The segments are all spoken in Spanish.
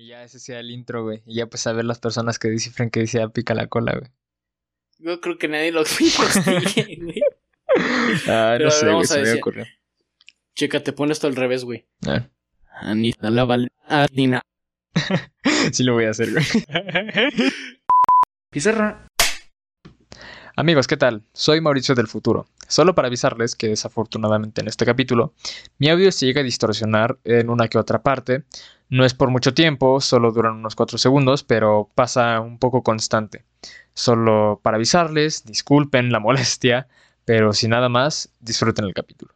Y ya ese sea el intro, güey. Y ya pues a ver las personas que descifren que dice pica la cola, güey. Yo creo que nadie lo investigue, güey. Ah, Pero no sé, güey, se me ocurrió. Checa, te pones esto al revés, güey. A ver. Anita la val... Adina. Sí lo voy a hacer, güey. Pizarra. Amigos, ¿qué tal? Soy Mauricio del futuro. Solo para avisarles que desafortunadamente en este capítulo mi audio se llega a distorsionar en una que otra parte. No es por mucho tiempo, solo duran unos 4 segundos, pero pasa un poco constante. Solo para avisarles, disculpen la molestia, pero sin nada más, disfruten el capítulo.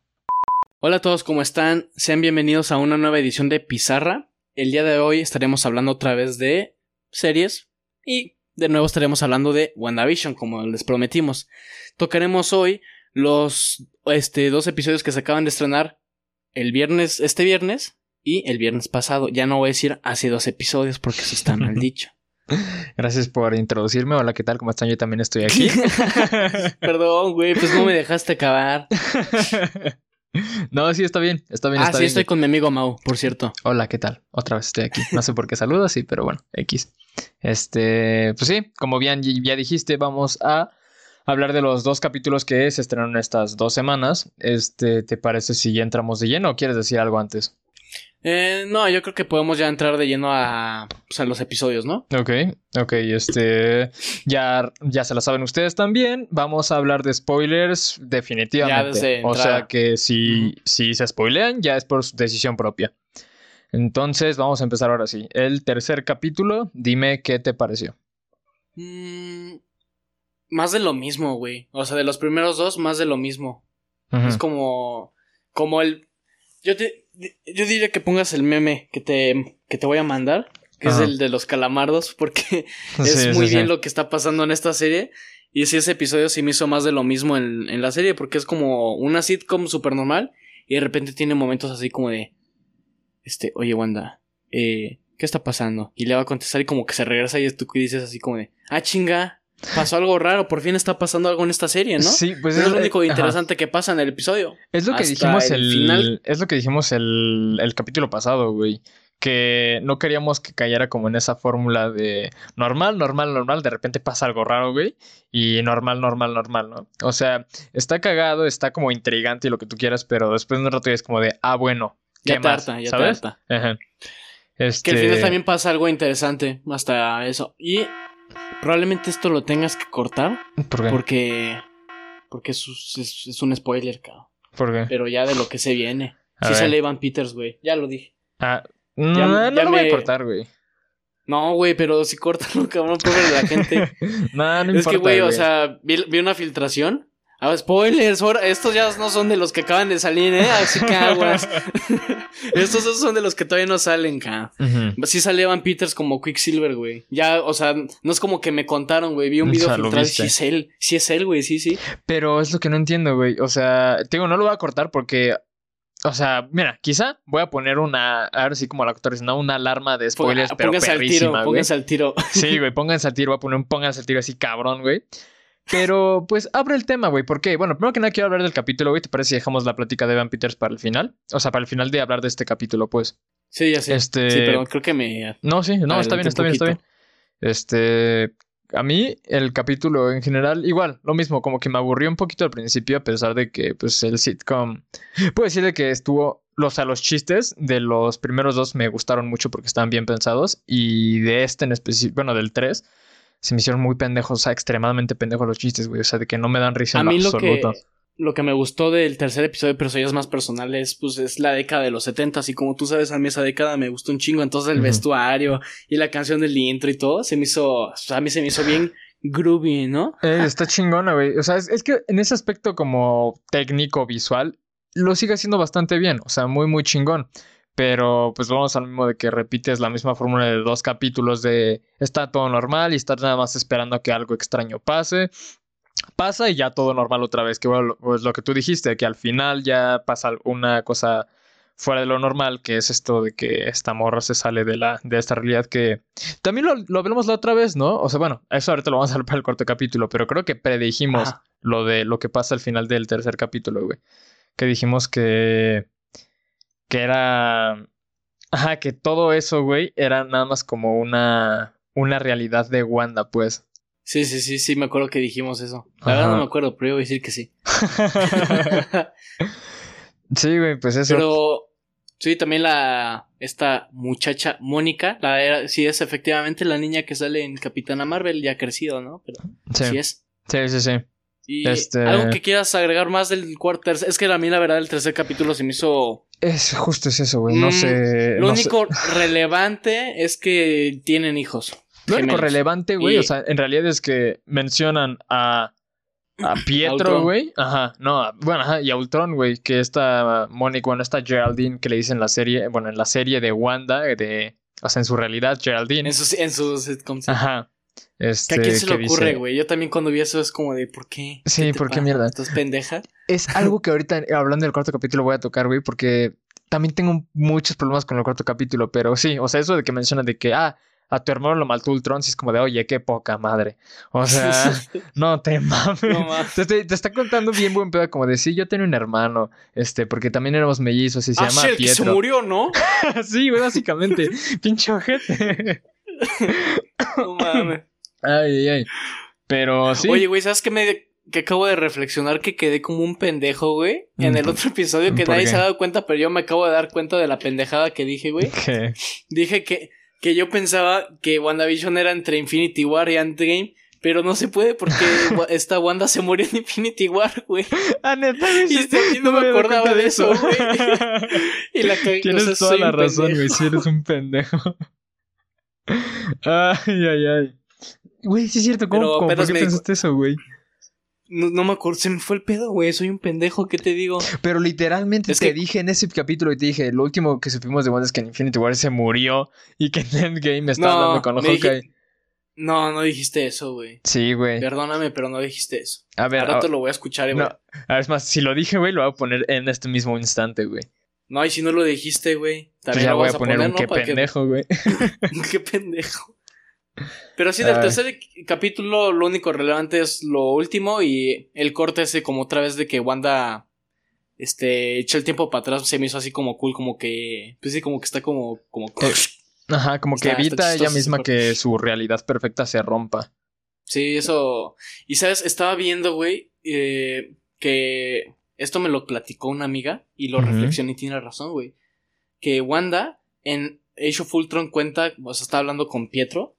Hola a todos, ¿cómo están? Sean bienvenidos a una nueva edición de Pizarra. El día de hoy estaremos hablando otra vez de series y de nuevo estaremos hablando de WandaVision, como les prometimos. Tocaremos hoy los este, dos episodios que se acaban de estrenar el viernes, este viernes y el viernes pasado. Ya no voy a decir hace dos episodios porque eso está mal dicho. Gracias por introducirme. Hola, ¿qué tal? ¿Cómo están? Yo también estoy aquí. Perdón, güey, pues no me dejaste acabar. no, sí, está bien. Está bien, Ah, está sí, bien. estoy con mi amigo Mau, por cierto. Hola, ¿qué tal? Otra vez estoy aquí. No sé por qué saludas, sí, pero bueno, X. Este, pues sí, como bien ya dijiste, vamos a hablar de los dos capítulos que se estrenaron estas dos semanas. Este, ¿te parece si ya entramos de lleno o quieres decir algo antes? Eh, no, yo creo que podemos ya entrar de lleno a, pues, a los episodios, ¿no? Ok, ok, este, ya, ya se la saben ustedes también. Vamos a hablar de spoilers definitivamente. Ya desde o sea que si, si se spoilean, ya es por su decisión propia. Entonces, vamos a empezar ahora sí. El tercer capítulo, dime qué te pareció. Mm, más de lo mismo, güey. O sea, de los primeros dos, más de lo mismo. Es como. Como el. Yo te. Yo diría que pongas el meme que te, que te voy a mandar. Que es el de los calamardos. Porque es Sí, muy sí, bien sí. lo que está pasando en esta serie. Y sí, ese episodio sí me hizo más de lo mismo en, en la serie. Porque es como una sitcom súper normal. Y de repente tiene momentos así como de. Este, oye, Wanda. Eh, ¿Qué está pasando? Y le va a contestar y como que se regresa y tú dices así como de. Ah, chinga. Pasó algo raro. Por fin está pasando algo en esta serie, ¿no? Sí, pues Pero es lo eh, único ajá. interesante que pasa en el episodio. Es lo que dijimos el el, final. es lo que dijimos el, el capítulo pasado, güey. Que no queríamos que cayera como en esa fórmula de normal, normal, normal, de repente pasa algo raro, güey. Y normal, normal, normal, ¿no? O sea, está cagado, está como intrigante y lo que tú quieras, pero después de un rato ya es como de, ah, bueno, ¿qué Ya más? ya ¿Sabes? Ajá. Que Este... al final también pasa algo interesante hasta eso. Y probablemente esto lo tengas que cortar ¿Por qué? porque porque es, es- es un spoiler, cabrón. ¿Por qué? Pero ya de lo que se viene. A Sí ver. sale Evan Peters, güey. Ya lo dije. Ah, no, Ya- no ya lo voy me- a cortar, güey. No, güey, pero si cortan, cabrón, pobre de la gente. no, no es importa, que, güey, o sea, vi, vi una filtración. Ah, spoilers, estos ya no son de los que acaban de salir, ¿eh? Así que aguas. estos son de los que todavía no salen, cabrón. Ujú. Sí sale Evan Peters como Quicksilver, güey. Ya, o sea, no es como que me contaron, güey. Vi un O video sea, filtrado y sí es él. Sí es él, güey, sí, sí. Pero es lo que no entiendo, güey. O sea, te digo, no lo voy a cortar porque. O sea, mira, quizá voy a poner una. Ahora sí, como la actor no, una alarma de spoilers, Ponga- pero pónganse al tiro, güey. pónganse al tiro. Sí, güey, pónganse al tiro. Voy a poner un pónganse al tiro así, cabrón, güey. Pero, pues, abre el tema, güey. ¿Por qué? Bueno, primero que nada quiero hablar del capítulo, güey. ¿Te parece si dejamos la plática de Evan Peters para el final? O sea, para el final de hablar de este capítulo, pues. Sí, ya sé. Este. Sí, pero creo que me. No, sí, no, está bien, está bien, está bien. Este, a mí el capítulo en general, igual, lo mismo, como que me aburrió un poquito al principio, a pesar de que, pues, el sitcom, puedo decir de que estuvo, o sea, los chistes de los primeros dos me gustaron mucho porque estaban bien pensados, y de este en específico, bueno, del 3, se me hicieron muy pendejos, o sea, extremadamente pendejos los chistes, güey, o sea, de que no me dan risa A en lo mí lo que, absoluto. lo que me gustó del tercer episodio de personajes más personales, pues es la década de los 70 y como tú sabes, a mí esa década me gustó un chingo. Entonces el vestuario y la canción del intro y todo, se me hizo, o sea, a mí se me hizo bien groovy, ¿no? Eh, está chingona, güey. O sea, es, es que en ese aspecto como técnico, visual, lo sigue haciendo bastante bien. O sea, muy, muy chingón. Pero pues vamos al mismo de que repites la misma fórmula de dos capítulos de está todo normal y estás nada más esperando a que algo extraño pase. Pasa y ya todo normal otra vez. Que bueno, pues lo que tú dijiste, que al final ya pasa una cosa fuera de lo normal, que es esto de que esta morra se sale de la de esta realidad que también lo, lo hablamos la otra vez, ¿no? O sea, bueno, eso ahorita lo vamos a hablar para el cuarto capítulo, pero creo que predijimos lo de lo que pasa al final del tercer capítulo, güey. Que dijimos que que era Ajá, que todo eso, güey, era nada más como una, una realidad de Wanda, pues. Sí, sí, sí, sí, me acuerdo que dijimos eso. La verdad no me acuerdo, pero yo voy a decir que sí. sí, güey, pues eso. Pero sí, también la esta muchacha Mónica, la sí es efectivamente la niña que sale en Capitana Marvel, ya ha crecido, ¿no? Pero sí, es. Sí, sí, sí. Y este... algo que quieras agregar más del cuarto, es que a mí la verdad el tercer capítulo se me hizo es justo es eso, güey. No mm, sé. Lo único relevante es que tienen hijos. Lo único relevante, güey, o sea, en realidad es que mencionan a, a Pietro, güey. Ajá, no, bueno, ajá, y a Ultron, güey, que esta Mónica, bueno, esta Geraldine que le dicen en la serie, bueno, en la serie de Wanda, de, o sea, en su realidad, Geraldine. En sus, en sus Ajá. Este, ¿A quién se le ocurre, güey? Yo también cuando vi eso es como de, ¿por qué? Sí, ¿por qué mierda? ¿Estás pendeja? Es algo que ahorita, hablando del cuarto capítulo, voy a tocar, güey, porque también tengo muchos problemas con el cuarto capítulo, pero sí, o sea, eso de que mencionan de que, ah, a tu hermano lo mató Ultron, sí es como de, oye, qué poca madre. O sea, no te mames. te, está contando bien buen pedo, como de, sí, yo tenía un hermano, este, porque también éramos mellizos y se ah, llama Pietro. Que se murió, ¿no? sí, básicamente. Pinche ojete. no mames. Ay, ay, ay. Pero sí. Oye, güey, ¿sabes qué me que acabo de reflexionar que quedé como un pendejo, güey. En el otro episodio que nadie se ha dado cuenta, pero yo me acabo de dar cuenta de la pendejada que dije, güey. ¿Qué? Dije que, que yo pensaba que WandaVision era entre Infinity War y Endgame. Pero no se puede porque esta Wanda se murió en Infinity War, güey. Ah, neta, y, no, me acordaba de eso, güey. y la que Tienes toda la razón, güey. Si eres un pendejo. ay, ay, ay. Güey, sí es cierto. ¿Cómo, ¿cómo ¿por qué pensaste eso, güey? No, me acuerdo, se me fue el pedo, güey. Soy un pendejo, ¿qué te digo? Pero literalmente te dije en ese capítulo y te dije, lo último que supimos de Wanda es que en Infinity War se murió y que en Endgame estaba hablando con Hawkeye. No, no dijiste eso, güey. Sí, güey. Perdóname, pero no dijiste eso. A ver, ahora te lo voy a escuchar, güey. a ver, es más, si lo dije, güey, lo voy a poner en este mismo instante, güey. No, y si no lo dijiste, güey. También ya voy a poner, un qué pendejo, güey. qué pendejo. Pero sí, del tercer capítulo lo único relevante es lo último y el corte ese como otra vez de que Wanda este echa el tiempo para atrás se me hizo así como cool, como que pues sí, como que está como como eh, Ajá, como que evita ella misma que su realidad perfecta se rompa. Sí, eso. Y sabes, estaba viendo, güey, eh, que esto me lo platicó una amiga y lo reflexioné y tiene razón, güey. Que Wanda en Age of Ultron cuenta, o sea, está hablando con Pietro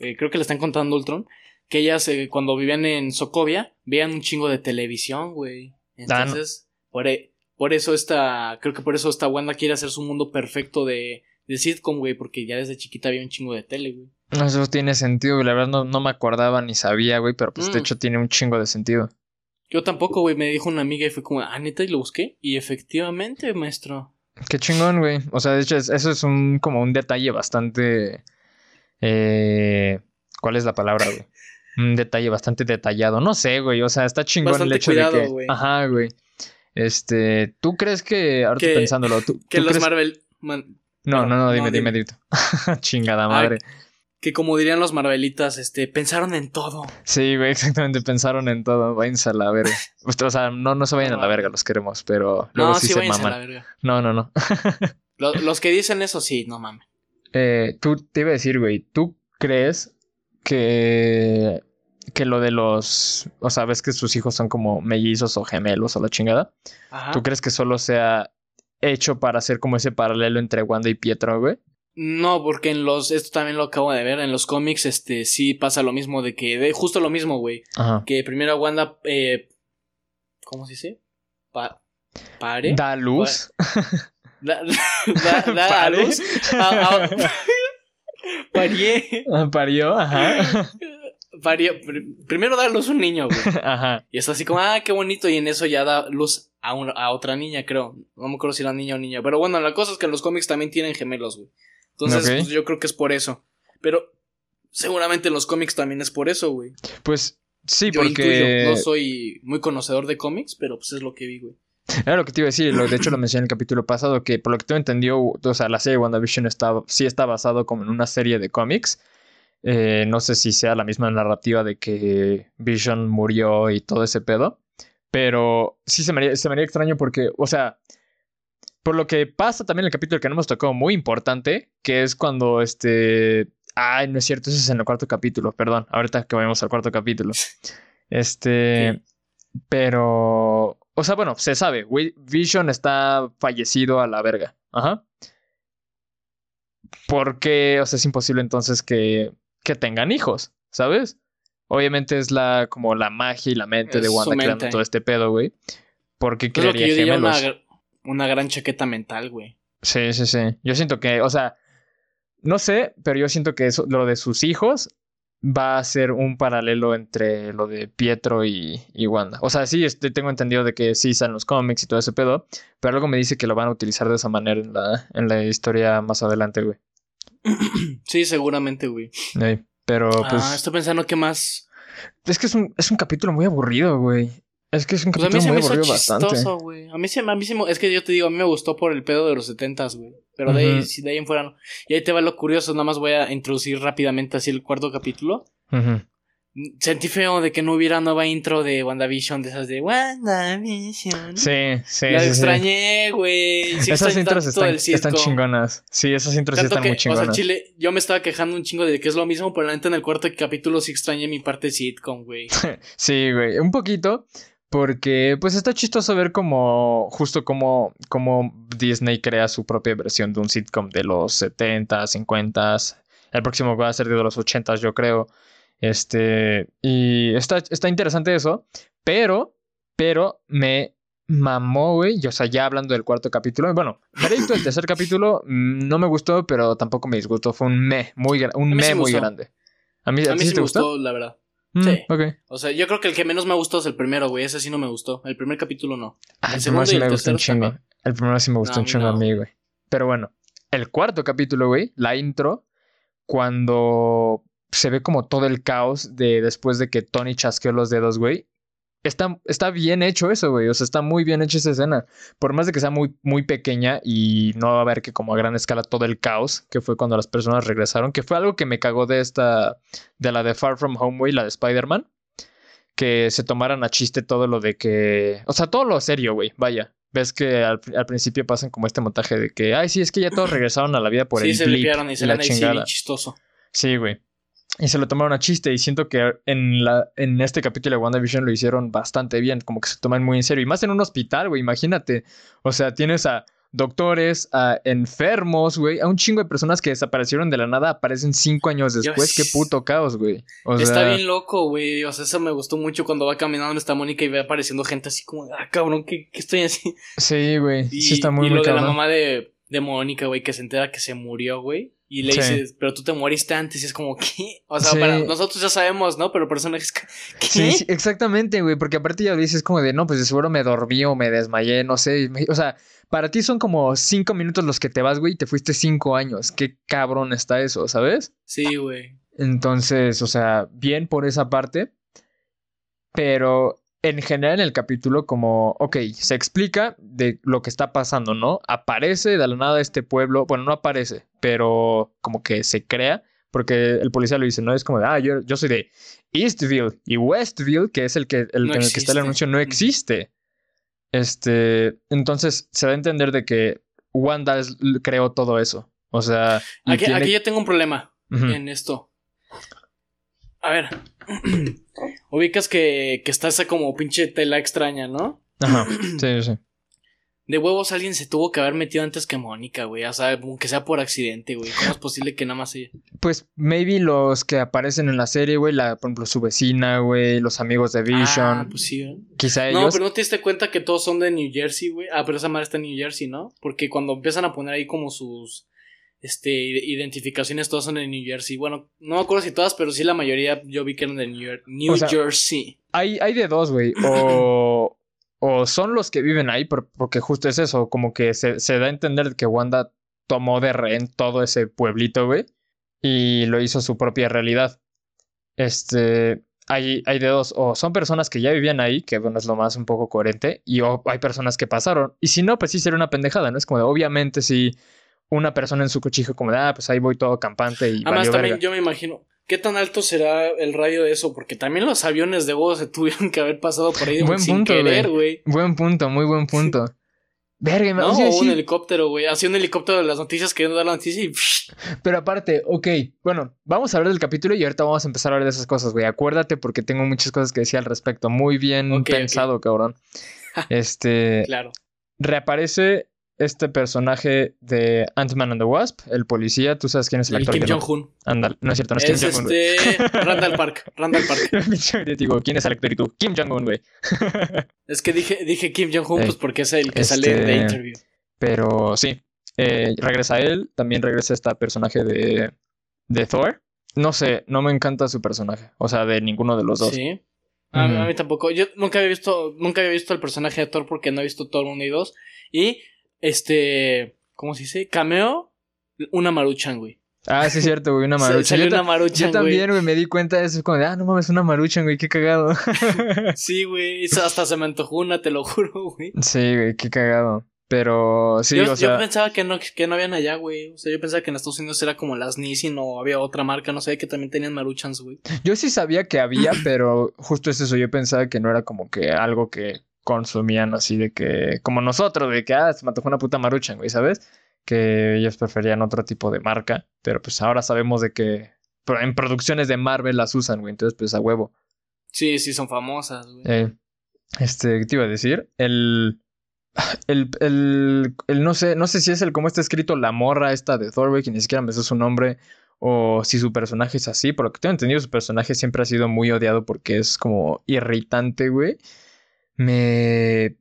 eh, creo que le están contando Ultron, que ellas eh, cuando vivían en Sokovia veían un chingo de televisión, güey. Entonces, por, e, por, eso esta, creo que por eso esta Wanda quiere hacer su mundo perfecto de, de sitcom, güey, porque ya desde chiquita había un chingo de tele, güey. Eso tiene sentido, güey. La verdad no, me acordaba ni sabía, güey, pero pues de mm. hecho tiene un chingo de sentido. Yo tampoco, güey, me dijo una amiga y fue como, ah, neta, y lo busqué. Y efectivamente, maestro. Qué chingón, güey. O sea, de hecho, eso es un como un detalle bastante eh, ¿Cuál es la palabra, güey? Un detalle bastante detallado. No sé, güey. O sea, está chingón el hecho de que. Ajá, güey. Este. ¿Tú crees que. Ahora estoy pensándolo. ¿tú, que los Marvel. No, no, no, dime, dime, dime. Chingada madre. que como dirían los Marvelitas, este, pensaron en todo. Sí, güey, exactamente, pensaron en todo. Váyanse a la verga. o sea, no, no se vayan a la verga, los queremos, pero luego no, sí, se maman. A la verga. No, no, no. los, los que dicen eso, sí, no mames. Eh, tú te iba a decir, güey, ¿tú crees que, que lo de los, o sea, ves que sus hijos son como mellizos o gemelos o la chingada? ¿Tú crees que solo sea hecho para hacer como ese paralelo entre Wanda y Pietro, güey? No, porque en los, esto también lo acabo de ver, en los cómics, este, sí pasa lo mismo de que, de, justo lo mismo, güey. Que primero Wanda, eh, ¿cómo se dice? Pa, pare. Da luz. Da, da, a luz. parié. Ah, parió, ajá. Parió. Primero da luz un niño, güey. Ajá. Y es así como, ah, qué bonito. Y en eso ya da luz a, a otra niña, creo. No me acuerdo si era niña o niña. Pero bueno, la cosa es que en los cómics también tienen gemelos, güey. Entonces, pues, yo creo que es por eso. Pero seguramente en los cómics también es por eso, güey. Pues sí, porque. No soy muy conocedor de cómics, pero pues es lo que vi, güey. Era lo que te iba a decir, de hecho lo mencioné en el capítulo pasado, que por lo que tú entendió, o sea, la serie WandaVision está, sí está basado como en una serie de cómics. Eh, no sé si sea la misma narrativa de que Vision murió y todo ese pedo. Pero sí se me haría, se me haría extraño porque, o sea, por lo que pasa también el capítulo que no hemos tocado muy importante, que es cuando este... Ay, no es cierto, eso es en el cuarto capítulo, perdón, ahorita que vayamos al cuarto capítulo. Este... Pero... O sea, bueno, se sabe, Vision está fallecido a la verga. Ajá. Porque, o sea, es imposible entonces que, que tengan hijos, ¿sabes? Obviamente es la como la magia y la mente de Wanda creando todo este pedo, güey. Porque crearía que gemelos. Una, una gran chaqueta mental, güey. Sí, sí, sí. Yo siento que, o sea, no sé, pero yo siento que eso, lo de sus hijos va a ser un paralelo entre lo de Pietro y, y Wanda. O sea, sí, este, tengo entendido de que sí están los cómics y todo ese pedo, pero algo me dice que lo van a utilizar de esa manera en la, en la historia más adelante, güey. Sí, seguramente, güey. pero pues. Ah, estoy pensando que más. Es que es un, es un capítulo muy aburrido, güey. Es que es un pues capítulo muy aburrido bastante. A mí se, a mí se, es que yo te digo, a mí me gustó por el pedo de los setentas, güey. Pero de, ahí, de ahí en fuera no. Y ahí te va lo curioso, nada más voy a introducir rápidamente así el cuarto capítulo. Sentí feo de que no hubiera nueva intro de WandaVision, de esas de WandaVision. Sí, sí. La extrañé, güey. esas intros están, están, chingonas. Sí, esas intros sí están muy chingonas. O sea, Chile, yo me estaba quejando un chingo de que es lo mismo, pero la neta en el cuarto capítulo sí extrañé mi parte sitcom, güey. sí, güey. Un poquito. Porque, pues está chistoso ver como, justo como, como Disney crea su propia versión de un sitcom de los 70, 50. El próximo va a ser de los 80, yo creo. Este, y está, está interesante eso, pero, pero me mamó, güey. O sea, ya hablando del cuarto capítulo. Bueno, veredicto el tercer capítulo mm, no me gustó, pero tampoco me disgustó. Fue un me muy, un me muy grande. A mí, sí, me gustó, la verdad. Mm, sí. O sea, yo creo que el que menos me gustó es el primero, güey. Ese sí no me gustó. El primer capítulo no. Ah, el, segundo sí me gustó un chingo. El primero sí me gustó un chingo a mí, güey. Pero bueno, el cuarto capítulo, güey, la intro, cuando se ve como todo el caos de después de que Tony chasqueó los dedos, güey. Está, está bien hecho eso, güey. O sea, está muy bien hecha esa escena. Por más de que sea muy, muy pequeña y no va a ver que como a gran escala todo el caos que fue cuando las personas regresaron, que fue algo que me cagó de esta, de la de Far From Home, güey, la de Spider-Man. Que se tomaran a chiste todo lo de que. O sea, todo lo serio, güey. Vaya. Ves que al, principio pasan como este montaje de que, ay, sí, es que ya todos regresaron a la vida por el se blip y, se la chingada. chistoso. Sí, güey. Y se lo tomaron a chiste y siento que en, la, en este capítulo de WandaVision lo hicieron bastante bien, como que se toman muy en serio. Y más en un hospital, güey, imagínate. O sea, tienes a doctores, a enfermos, güey, a un chingo de personas que desaparecieron de la nada, aparecen cinco años después. Qué puto caos, güey. está bien loco, güey. O sea, eso me gustó mucho cuando va caminando está Mónica y ve apareciendo gente así como, ah, cabrón, ¿qué, estoy así? Sí, güey. Sí, está muy, y lo de la mamá de, de Mónica, güey, que se entera que se murió, güey. Y le dices, pero tú te moriste antes y es como, ¿qué? O sea, para nosotros ya sabemos, ¿no? Pero personajes, ¿qué? Sí, sí exactamente, güey, porque aparte ya dices como de, no, pues de seguro me dormí o me desmayé, no sé. O sea, para ti son como cinco minutos los que te vas, güey, y te fuiste cinco años. Qué cabrón está eso, ¿sabes? Sí, güey. Entonces, o sea, bien por esa parte. Pero en general en el capítulo como, ok, se explica de lo que está pasando, ¿no? Aparece de la nada este pueblo, bueno, no aparece, pero como que se crea, porque el policía lo dice, ¿no? Es como de, ah, yo, yo soy de Eastville y Westville, que es el que, el, en el que está el anuncio, no existe. Este, entonces se da a entender de que Wanda creó todo eso. O sea... Aquí, aquí yo tengo un problema en esto. A ver, ubicas que, que está esa como pinche tela extraña, ¿no? Ajá, sí, sí. De huevos alguien se tuvo que haber metido antes que Mónica, güey. O sea, aunque sea por accidente, güey. ¿Cómo es posible que nada más ella? Pues maybe los que aparecen en la serie, güey. La, por ejemplo, su vecina, güey. Los amigos de Vision. Ah, pues sí. Quizá ellos. No, pero no te diste cuenta que todos son de New Jersey, güey. Ah, pero esa madre está en New Jersey, ¿no? Porque cuando empiezan a poner ahí como sus este, identificaciones todas son de New Jersey. Bueno, no me acuerdo si todas, pero sí la mayoría yo vi que eran de New, Jersey. Hay, hay de dos, güey. O, o son los que viven ahí, porque justo es eso, como que se, se da a entender que Wanda tomó de rehén todo ese pueblito, güey, y lo hizo su propia realidad. Este, hay, hay de dos, o son personas que ya vivían ahí, que bueno, es lo más un poco coherente, y o hay personas que pasaron, y si no, pues sí sería una pendejada, ¿no? Es como de, obviamente sí una persona en su cochijo como de, ah, pues ahí voy todo campante y Además también yo me imagino, ¿qué tan alto será el radio de eso? Porque también los aviones de huevo se tuvieron que haber pasado por ahí buen sin punto, querer, güey. Buen punto, muy buen punto. Verga, me No, o un helicóptero, güey. Así un helicóptero de las noticias queriendo dar la noticia y... Pero aparte, ok, bueno, vamos a hablar del capítulo y ahorita vamos a empezar a hablar de esas cosas, güey. Acuérdate porque tengo muchas cosas que decir al respecto. Muy bien pensado, cabrón. Este, Claro. reaparece este personaje de Ant-Man and the Wasp, el policía. Tú sabes quién es el El actor. Kim Jong-un. Ándale, no es cierto, no es, Es Kim Jong-un. este... Randall Park. Randall Park. Te digo, ¿quién es el actor y tú? Kim Jong-un, güey. Es que dije, dije Kim Jong-un Ey, pues porque es el que este- sale de Interview. Pero sí, eh, regresa él. También regresa este personaje de, de Thor. No sé, no me encanta su personaje. O sea, de ninguno de los dos. Sí. A, mí tampoco. Yo nunca había visto, nunca había visto el personaje de Thor porque no he visto Thor 1 y 2. Y este, ¿cómo se dice? Cameo, una maruchan, güey. Ah, sí, es cierto, güey, una maruchan. Salió Yo, ta- una maruchan, yo también, güey, me di cuenta de eso. Como de, ah, no mames, una maruchan, güey, qué cagado. Sí, güey. Hasta se me antojó una, te lo juro, güey. sí, güey, qué cagado. Pero sí, yo, o yo sea, pensaba que no, que no habían allá, güey. O sea, yo pensaba que en Estados Unidos era como las Nissin o había otra marca, no sé, que también tenían maruchans, güey. yo sí sabía que había, pero justo es eso. Yo pensaba que no era como que algo que consumían así de que, como nosotros, de que, ah, se me antojó una puta maruchan, güey, ¿sabes? Que ellos preferían otro tipo de marca, pero pues ahora sabemos de que en producciones de Marvel las usan, güey, entonces pues a huevo. Sí, sí, son famosas, güey. Eh, este, ¿qué te iba a decir? El, el, el, el, no sé, no sé si es el cómo está escrito la morra esta de Thor, güey, que ni siquiera me sé su nombre, o si su personaje es así, por lo que tengo entendido, su personaje siempre ha sido muy odiado porque es como irritante, güey. Me... es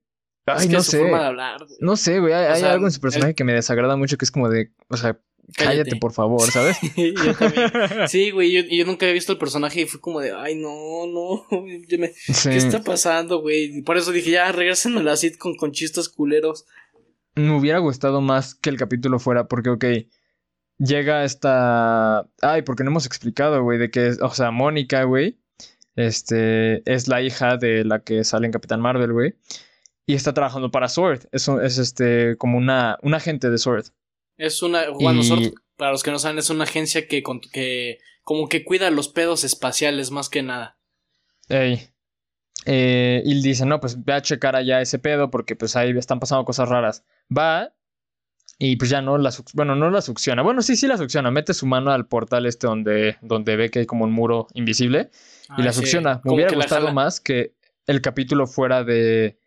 Ay, que no sé. forma de hablar, güey. No sé, güey, hay, O hay sea, algo en su el- personaje que me desagrada mucho, que es como de, o sea, cállate, Cállate. por favor, ¿sabes? yo también. Sí, güey, yo, yo nunca había visto el personaje y fue como de, ay, no, no, yo me- Sí. ¿qué está pasando, güey? Por eso dije, ya, regresen a la sitcom con chistes culeros. Me hubiera gustado más que el capítulo fuera, porque, ok, llega esta. Ay, porque no hemos explicado, güey, de que, es- o sea, Mónica, güey, este, es la hija de la que sale en Capitán Marvel, güey, y está trabajando para Sword. Es, un- es este, como una, un agente de Sword. Es una, bueno, Y- Sword, para los que no saben, es una agencia que, con- que como que cuida los pedos espaciales más que nada. Ey. Eh, y dice, no, pues ve a checar allá ese pedo porque pues ahí están pasando cosas raras. Va y pues ya no la, suc- bueno, no la succiona. Bueno, sí, sí la succiona. Mete su mano al portal este donde, donde ve que hay como un muro invisible y Ay, la sí, succiona. Me hubiera gustado más que el capítulo fuera de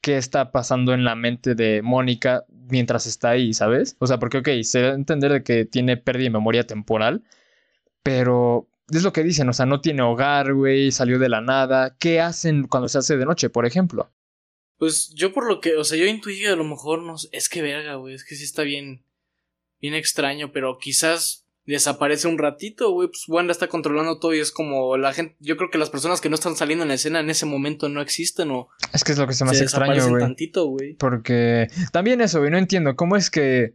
qué está pasando en la mente de Mónica mientras está ahí, ¿sabes? O sea, porque, ok, se da a entender de que tiene pérdida de memoria temporal, pero es lo que dicen, o sea, no tiene hogar, güey, salió de la nada. ¿Qué hacen cuando se hace de noche, por ejemplo? Pues yo por lo que, o sea, yo intuí que a lo mejor no es que verga, güey, es que sí está bien, bien extraño, pero quizás desaparece un ratito, güey, pues Wanda está controlando todo y es como la gente, yo creo que las personas que no están saliendo en la escena en ese momento no existen o Es que es lo que se me hace extraño, güey. tantito, güey. Porque también eso, güey, no entiendo cómo es que,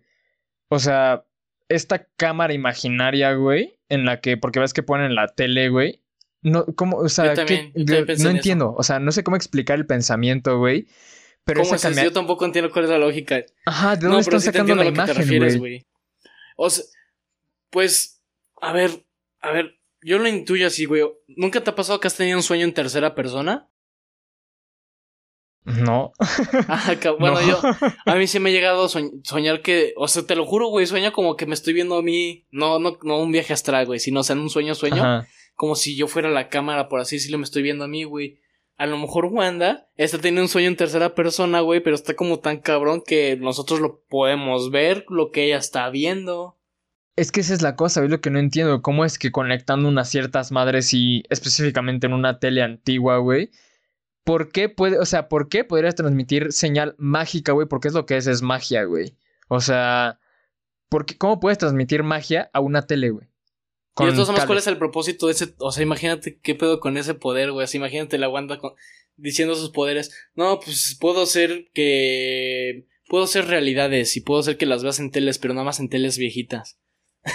o sea, esta cámara imaginaria, güey, en la que, porque ves que ponen la tele, güey, no, cómo, o sea, Yo también, ¿qué- yo también pensé no en eso. entiendo, o sea, no sé cómo explicar el pensamiento, güey, pero ¿Cómo esa es Yo tampoco entiendo cuál es la lógica. Ajá, ¿de No, dónde pero están sí sacando la imagen, güey? O sea, pues, a ver, a ver, yo lo intuyo así, güey. ¿Nunca te ha pasado que has tenido un sueño en tercera persona? No. Ah, bueno, No. yo, a mí sí me ha llegado a soñ- soñar que, o sea, te lo juro, güey, sueño como que me estoy viendo a mí, no, no, no un viaje astral, güey, sino, o sea, en un sueño, sueño, Ajá. Como si yo fuera la cámara, por así decirlo, me estoy viendo a mí, güey. A lo mejor Wanda está teniendo un sueño en tercera persona, güey, pero está como tan cabrón que nosotros lo podemos ver, lo que ella está viendo. Es que esa es la cosa, es lo que no entiendo. ¿Cómo es que conectando unas ciertas madres y específicamente en una tele antigua, güey? ¿Por qué puede, o sea, por qué podrías transmitir señal mágica, güey? Porque es lo que es, es magia, güey. O sea, ¿por qué- ¿cómo puedes transmitir magia a una tele, güey? Y de todas formas, ¿cuál es el propósito de ese? O sea, imagínate qué pedo con ese poder, güey. Así, imagínate la Wanda con- diciendo sus poderes. No, pues puedo hacer que. Puedo hacer realidades y puedo hacer que las veas en teles, pero nada más en teles viejitas.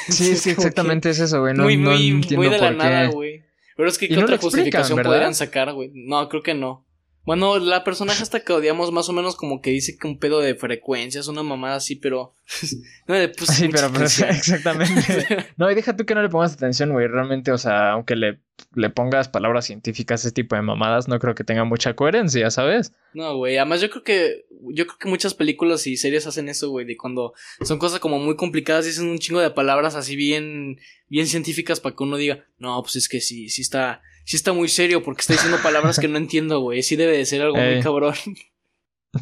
Sí, Es sí, exactamente es eso, güey. No, muy, no muy, entiendo muy de la por nada, qué. güey. Pero es que, ¿qué no otra justificación podrían sacar, güey? No, creo que no. Bueno, la personaje hasta que odiamos más o menos como que dice que un pedo de frecuencias, una mamada así, pero... no le puse sí, pero, pero exactamente. no, y deja tú que no le pongas atención, güey. Realmente, o sea, aunque le, le pongas palabras científicas, ese tipo de mamadas, no creo que tenga mucha coherencia, ¿sabes? No, güey. Además, yo creo que... Yo creo que muchas películas y series hacen eso, güey. De cuando son cosas como muy complicadas y dicen un chingo de palabras así bien... Bien científicas para que uno diga, no, pues es que sí, sí está sí está muy serio porque está diciendo palabras que no entiendo, güey. Sí debe de ser algo muy cabrón.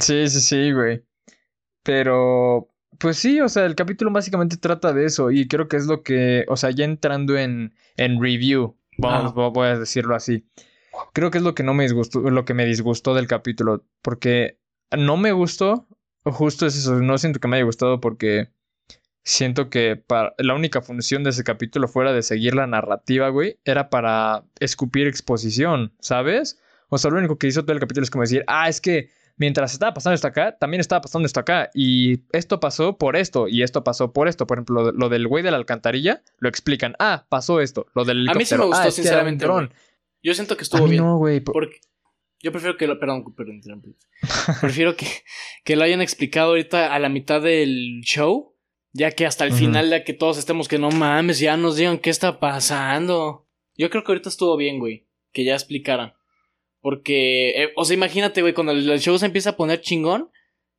Sí, sí, sí, güey. Pero, pues sí, o sea, el capítulo básicamente trata de eso y creo que es lo que, o sea, ya entrando en, en review, vamos, voy a decirlo así. Creo que es lo que no me disgustó, lo que me disgustó del capítulo, porque no me gustó, justo es eso, no siento que me haya gustado porque siento que para, la única función de ese capítulo fuera de seguir la narrativa, güey, era para escupir exposición, ¿sabes? O sea, lo único que hizo todo el capítulo es como decir, ah, es que mientras estaba pasando esto acá, también estaba pasando esto acá. Y esto pasó por esto, y esto pasó por esto. Por ejemplo, lo, del güey de la alcantarilla, lo explican. Ah, pasó esto. Lo del A mí sí me gustó, ah, sinceramente. Yo siento que estuvo bien. No, güey. Porque yo prefiero que lo. Perdón, perdón, prefiero que, que lo hayan explicado ahorita a la mitad del show ya que hasta el final, ya que todos estemos que no mames, ya nos digan qué está pasando. Yo creo que ahorita estuvo bien, güey. Que ya explicaran. Porque, eh, o sea, imagínate, güey, cuando el, show se empieza a poner chingón,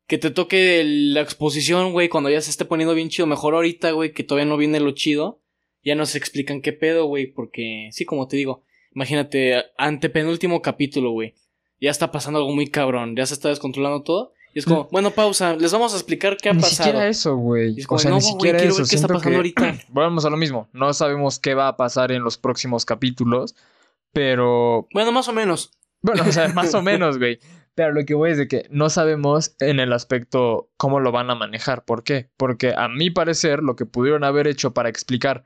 que te toque la exposición, güey, cuando ya se esté poniendo bien chido. Mejor ahorita, güey, que todavía no viene lo chido. Ya nos explican qué pedo, güey, porque, sí, como te digo, imagínate, ante penúltimo capítulo, güey. Ya está pasando algo muy cabrón, ya se está descontrolando todo. Y es como, bueno, pausa, les vamos a explicar qué ha pasado. Ni siquiera eso, güey. o sea, ni siquiera eso. qué está pasando ahorita. Volvemos a lo mismo. No sabemos qué va a pasar en los próximos capítulos, pero. Bueno, más o menos. Bueno, o sea, más o menos, güey. Pero lo que voy es de que no sabemos en el aspecto cómo lo van a manejar. ¿Por qué? Porque a mi parecer, lo que pudieron haber hecho para explicar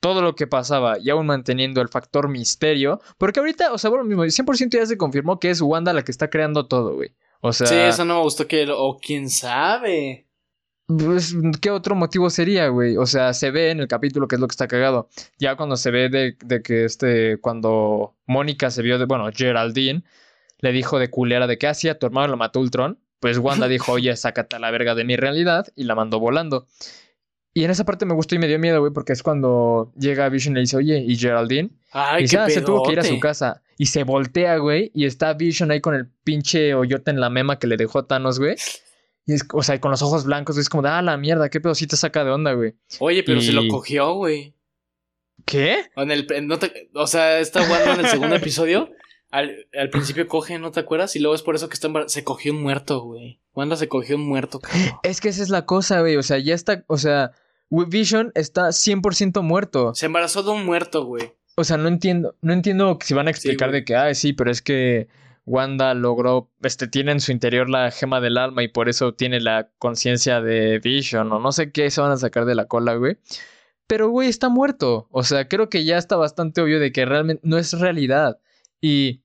todo lo que pasaba y aún manteniendo el factor misterio. Porque ahorita, o sea, bueno, mismo, 100% ya se confirmó que es Wanda la que está creando todo, güey. O sea. Sí, eso no me gustó que. O quién sabe. Pues, ¿qué otro motivo sería, güey? O sea, se ve en el capítulo que es lo que está cagado. Ya cuando se ve de, de que este. Cuando Mónica se vio de. Bueno, Geraldine le dijo de culera de que hacía, tu hermano lo mató Ultron. Pues Wanda dijo, oye, sácate a la verga de mi realidad. Y la mandó volando. Y en esa parte me gustó y me dio miedo, güey, porque es cuando llega Vision y le dice, oye, ¿y Geraldine? Ay, y qué ah, se tuvo que ir a su casa. Y se voltea, güey, y está Vision ahí con el pinche hoyote en la mema que le dejó Thanos, güey. Y es, o sea, con los ojos blancos, es como, ah, la mierda, qué pedo, sí te saca de onda, güey. Oye, pero se lo cogió, güey. ¿Qué? En el, o sea, está Wanda en el segundo episodio. Al, al, principio coge, ¿no te acuerdas? Y luego es por eso que está se cogió un muerto, güey. Wanda se cogió un muerto, cabrón. Es que esa es la cosa, güey. O sea, ya está, o sea, Vision está 100% muerto. Se embarazó de un muerto, güey. O sea, no entiendo, no entiendo si van a explicar de que, ah, sí, pero es que Wanda logró, este, tiene en su interior la gema del alma y por eso tiene la conciencia de Vision o no sé qué se van a sacar de la cola, güey. Pero, güey, está muerto. O sea, creo que ya está bastante obvio de que realmente no es realidad. Y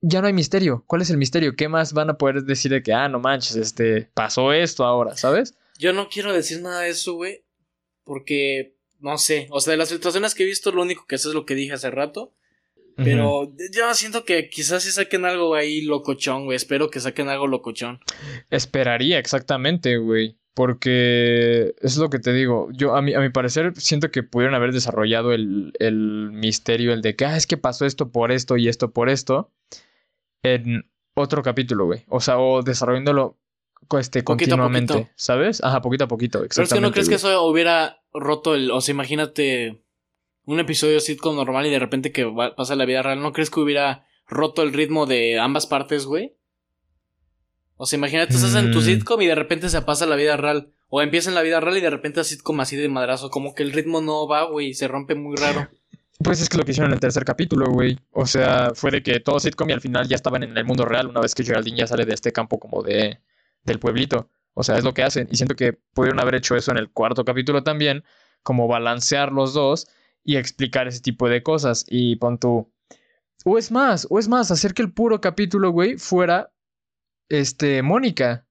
ya no hay misterio. ¿Cuál es el misterio? ¿Qué más van a poder decir de que, ah, no manches, este, pasó esto ahora, ¿sabes? Yo no quiero decir nada de eso, güey. Porque, no sé. O sea, de las situaciones que he visto, lo único que sé es lo que dije hace rato. Pero yo siento que quizás si saquen algo ahí locochón, güey. Espero que saquen algo locochón. Esperaría, exactamente, güey. Porque es lo que te digo. Yo, a mi, a mi parecer, siento que pudieron haber desarrollado el, el misterio, el de que, ah, es que pasó esto por esto y esto por esto, en otro capítulo, güey. O sea, o desarrollándolo este, continuamente, ¿sabes? Ajá, poquito a poquito, exactamente. Pero es que no crees que eso hubiera roto el. O sea, imagínate un episodio sitcom normal y de repente que pasa la vida real. ¿No crees que hubiera roto el ritmo de ambas partes, güey? O sea, imagínate, estás en tu mm. sitcom y de repente se pasa la vida real. O empieza en la vida real y de repente es sitcom así de madrazo. Como que el ritmo no va, güey, se rompe muy raro. Pues es que lo que hicieron en el tercer capítulo, güey. O sea, fue de que todo sitcom y al final ya estaban en el mundo real una vez que Geraldine ya sale de este campo como de del pueblito. O sea, es lo que hacen. Y siento que pudieron haber hecho eso en el cuarto capítulo también, como balancear los dos y explicar ese tipo de cosas. Y pon tú. O es más, o es más, hacer que el puro capítulo, güey, fuera este, Mónica.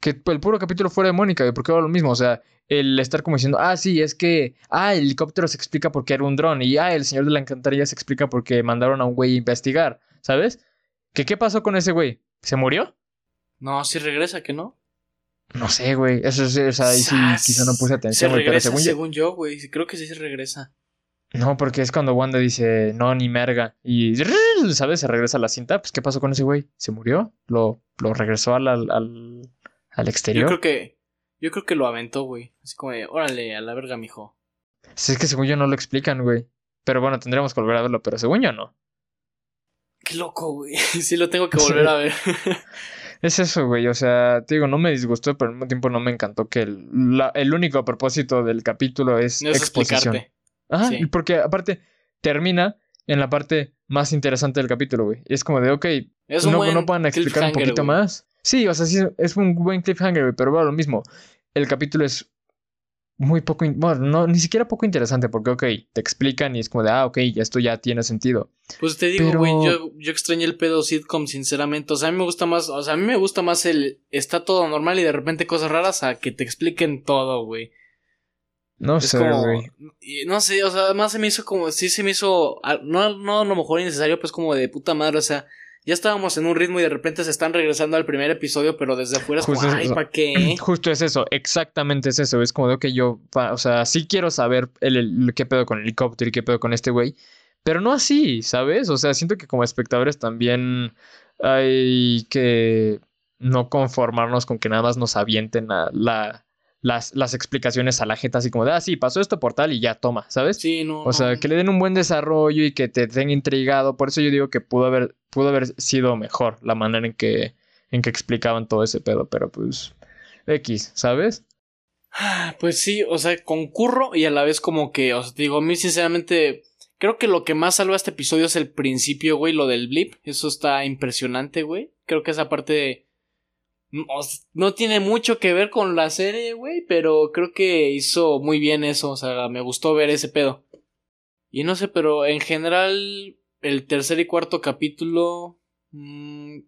Que el puro capítulo fuera de Mónica, güey, porque era lo mismo. O sea, el estar como diciendo, ah, sí, es que, ah, el helicóptero se explica porque era un dron. Y, ah, el señor de la encantaría se explica porque mandaron a un güey a investigar, ¿sabes? ¿Qué, ¿Qué pasó con ese güey? ¿Se murió? No, sí regresa, ¿que no? No sé, güey. Eso sí, o sea, ahí sí quizá no puse Se atención, güey, pero regresa, según yo. según yo, güey. Creo que sí se regresa. No, porque es cuando Wanda dice, no, ni merga. Y, ¿sabes? Se regresa a la cinta. Pues, ¿qué pasó con ese güey? ¿Se murió? ¿Lo, lo regresó al, al, al, al Yo exterior? creo que. Yo creo que lo aventó, güey. Así como de, órale, a la verga, mijo. Sí, es que según yo no lo explican, güey. Pero bueno, tendríamos que volver a verlo, pero según yo no. Qué loco, güey. Sí lo tengo que volver a ver. Es eso, güey. O sea, te digo, no me disgustó, pero al mismo tiempo no me encantó que el, la- el único propósito del capítulo es No es exposición. explicarte. Ajá, Sí. porque aparte termina en la parte más interesante del capítulo, güey. Y es como de, ok, Es no, no pueden explicar un poquito más. Sí, o sea, sí, es un buen cliffhanger, güey, pero bueno, lo mismo. El capítulo es muy poco, bueno, no, ni siquiera poco interesante, porque, ok, te explican y es como de, ah, ok, esto ya tiene sentido. Pues te digo, Pero- güey, yo, yo extrañé el pedo sitcom, sinceramente. O sea, a mí me gusta más, o sea, a mí me gusta más el está todo normal y de repente cosas raras a que te expliquen todo, güey. No Es sé, güey. no sé, o sea, además se me hizo como, sí se me hizo, ah, no, no a lo mejor innecesario, pues como de puta madre, o sea, ya estábamos en un ritmo y de repente se están regresando al primer episodio, pero desde afuera es como, Justo ay, eso. ¿para qué? Justo es eso, exactamente es eso. Es como de que yo, o sea, sí quiero saber el, el- qué pedo con el helicóptero y qué pedo con este güey, pero no así, ¿sabes? O sea, siento que como espectadores también hay que no conformarnos con que nada más nos avienten a la, las, las explicaciones a la jeta, así como de, ah, sí, pasó esto por tal y ya toma, ¿sabes? Sí, no. O sea, no. que le den un buen desarrollo y que te tenga intrigado. Por eso yo digo que pudo haber, pudo haber sido mejor la manera en que, en que explicaban todo ese pedo, pero pues X, ¿sabes? Ah, Pues sí, o sea, concurro y a la vez como que, o sea, te digo, a mí sinceramente, creo que lo que más salva este episodio es el principio, güey, lo del blip. Eso está impresionante, güey. Creo que esa parte no, tiene mucho que ver con la serie, güey, pero creo que hizo muy bien eso, o sea, me gustó ver ese pedo. Y no sé, pero en general, el tercer y cuarto capítulo, mm,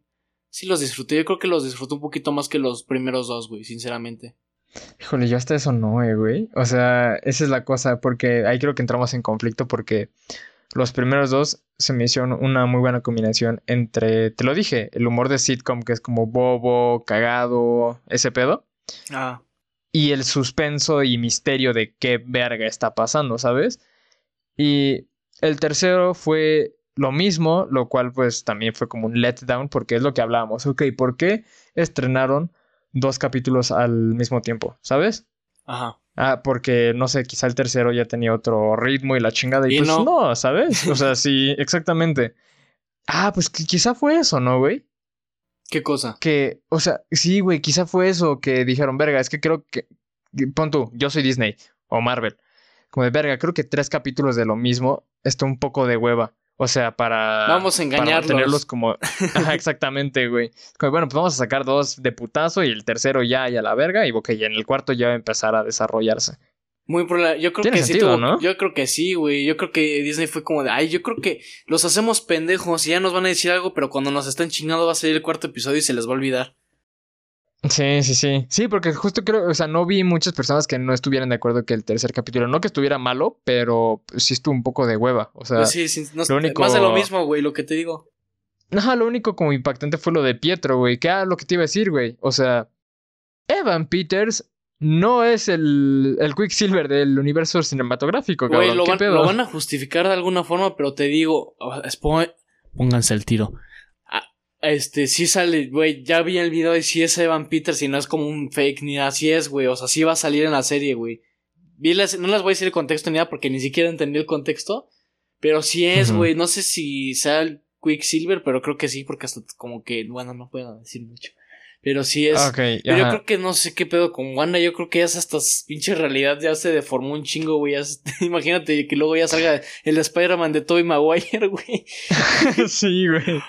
sí los disfruté. Yo creo que los disfruté un poquito más que los primeros dos, güey, sinceramente. Híjole, yo hasta eso no, eh, güey. O sea, esa es la cosa, porque ahí creo que entramos en conflicto porque los primeros dos se me hicieron una muy buena combinación entre, te lo dije, el humor de sitcom que es como bobo, cagado, ese pedo, Ah. y el suspenso y misterio de qué verga está pasando, ¿sabes? Y el tercero fue lo mismo, lo cual pues también fue como un letdown porque es lo que hablábamos. Ok, ¿por qué estrenaron dos capítulos al mismo tiempo? ¿Sabes? Ajá. Ah, porque no sé, quizá el tercero ya tenía otro ritmo y la chingada. Y, Y pues no. no. ¿sabes? O sea, sí, exactamente. Ah, pues qui- quizá fue eso, ¿no, güey? ¿Qué cosa? Que, o sea, sí, güey, quizá fue eso que dijeron, verga, es que creo que. Pon tú, yo soy Disney o Marvel. Como de verga, creo que tres capítulos de lo mismo está un poco de hueva. O sea, para. Vamos a para mantenerlos como. Ajá, exactamente, güey. Bueno, pues vamos a sacar dos de putazo y el tercero ya y a la verga. Y ok, y en el cuarto ya va a empezar a desarrollarse. Muy prola- Yo creo Tiene que sentido, sí tuvo- ¿no? Yo creo que sí, güey. Yo creo que Disney fue como de, ay, yo creo que los hacemos pendejos y ya nos van a decir algo, pero cuando nos están chingando va a salir el cuarto episodio y se les va a olvidar. Sí, sí, sí. Sí, porque justo creo, o sea, no vi muchas personas que no estuvieran de acuerdo que el tercer capítulo, no que estuviera malo, pero sí estuvo un poco de hueva. O sea, Pues sí, sí, no- lo único- más de lo mismo, güey, lo que te digo. Ajá, lo único como impactante fue lo de Pietro, güey. Que ah, lo que te iba a decir, güey. O sea, Evan Peters no es el, el Quicksilver del universo cinematográfico. Güey, lo, ¿Qué van, pedo? lo van a justificar de alguna forma, pero te digo, pónganse el tiro. Este, sí sale, güey, ya vi el video y sí es Evan Peters y no es como un fake ni así es, güey, o sea, sí va a salir en la serie, güey. Vi las, no les voy a decir el contexto ni nada porque ni siquiera entendí el contexto, pero sí es, güey, no sé si sea el Quicksilver, pero creo que sí, porque hasta como que, bueno, no puedo decir mucho. Pero sí es. Pero yo creo que no sé qué pedo con Wanda. Yo creo que ya hasta pinche realidad ya se deformó un chingo, güey. Imagínate que luego ya salga el Spider-Man de Tobey Maguire, güey. sí, güey.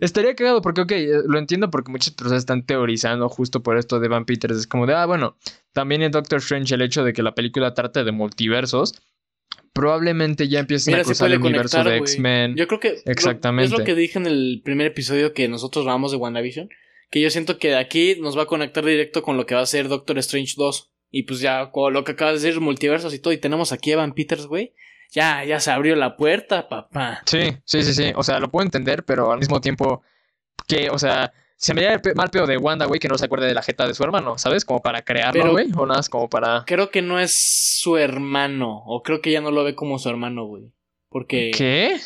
Estaría cagado porque, ok, eh, lo entiendo porque muchas personas están teorizando justo por esto de Van Peters. Es como de, ah, bueno, también en Doctor Strange el hecho de que la película trate de multiversos, probablemente ya empiecen Mira, a cruzar el universo de. X-Men. Yo creo que. lo- Exactamente. es lo que dije en el primer episodio que nosotros grabamos de WandaVision. Que yo siento que de aquí nos va a conectar directo con lo que va a ser Doctor Strange 2. Y pues ya, lo que acabas de decir, multiversos y todo. Y tenemos aquí a Evan Peters, güey. Ya, ya se abrió la puerta, papá. Sí, sí, sí, sí. O sea, lo puedo entender, pero al mismo tiempo que, o sea, se me da el pe- mal pedo de Wanda, güey, que no se acuerde de la jeta de su hermano, ¿sabes? Como para crearlo, güey, o nada más como para... Creo que no es su hermano. O creo que ya no lo ve como su hermano, güey. Porque ¿Qué?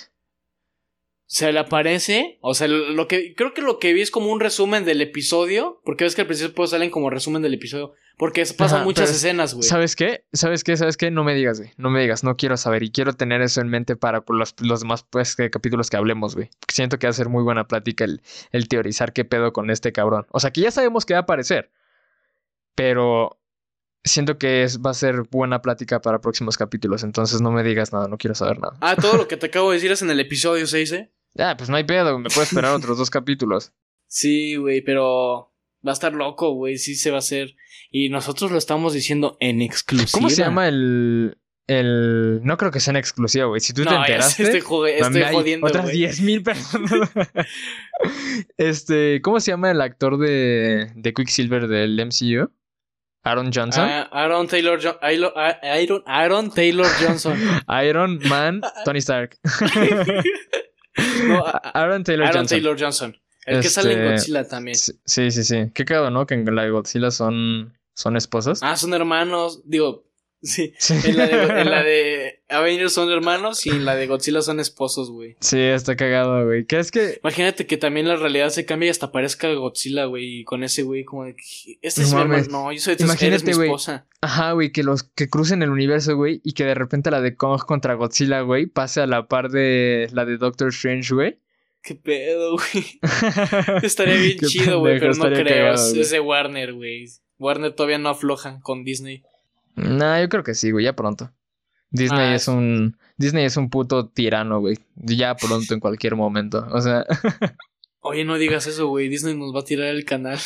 Se le aparece. O sea, lo que. Creo que lo que vi es como un resumen del episodio. Porque ves que al principio salen como resumen del episodio. Porque pasan Ajá, muchas escenas, güey. ¿Sabes qué? ¿Sabes qué? ¿Sabes qué? No me digas, güey. No me digas, no quiero saber. Y quiero tener eso en mente para los, los demás pues, capítulos que hablemos, güey. Siento que va a ser muy buena plática el, el teorizar qué pedo con este cabrón. O sea, que ya sabemos que va a aparecer. Pero siento que es, va a ser buena plática para próximos capítulos. Entonces no me digas nada, no quiero saber nada. Ah, todo lo que te acabo de decir es en el episodio 6, ¿eh? Ya, pues no hay pedo, me puedo esperar otros dos capítulos. Sí, güey, pero. Va a estar loco, güey. Sí se va a hacer. Y nosotros lo estamos diciendo en exclusiva. ¿Cómo se llama el. el... No creo que sea en exclusiva, güey. Si tú te No, enteraste. estoy, estoy jodiendo, Otras güey. 10.000 personas. este, ¿cómo se llama el actor de, de Quicksilver del MCU? Aaron Johnson. Ah, Aaron Taylor Jo- Ilo- ah, Aaron, Aaron Taylor Johnson. Iron Man, Tony Stark. No, Aaron Taylor Aaron Johnson. Taylor Johnson. El que sale en Este, Godzilla también. Sí, sí, sí. Qué cagado, ¿no? Que en la Godzilla son, son esposas. Ah, son hermanos. Digo, sí. Sí. En la, de, en la de Avengers son hermanos y en la de Godzilla son esposos, güey. Sí, está cagado, güey. ¿Qué es que Imagínate que también la realidad se cambia y hasta parezca Godzilla, güey. Y con ese güey, como de que. Este No es mi mames. hermano. No, yo soy eres Imagínate, mi esposa. Ajá, güey, que los que crucen el universo, güey, y que de repente la de Kong contra Godzilla, güey, pase a la par de la de Doctor Strange, güey. ¿Qué pedo, güey? Estaría bien chido, güey, pero no creo. cagado, es de Warner, güey. Warner todavía no afloja con Disney. Nah, yo creo que sí, güey, ya pronto. Disney Ah, es un Disney es un puto tirano, güey. Ya pronto en cualquier momento. O sea, Oye, no digas eso, güey. Disney nos va a tirar el canal.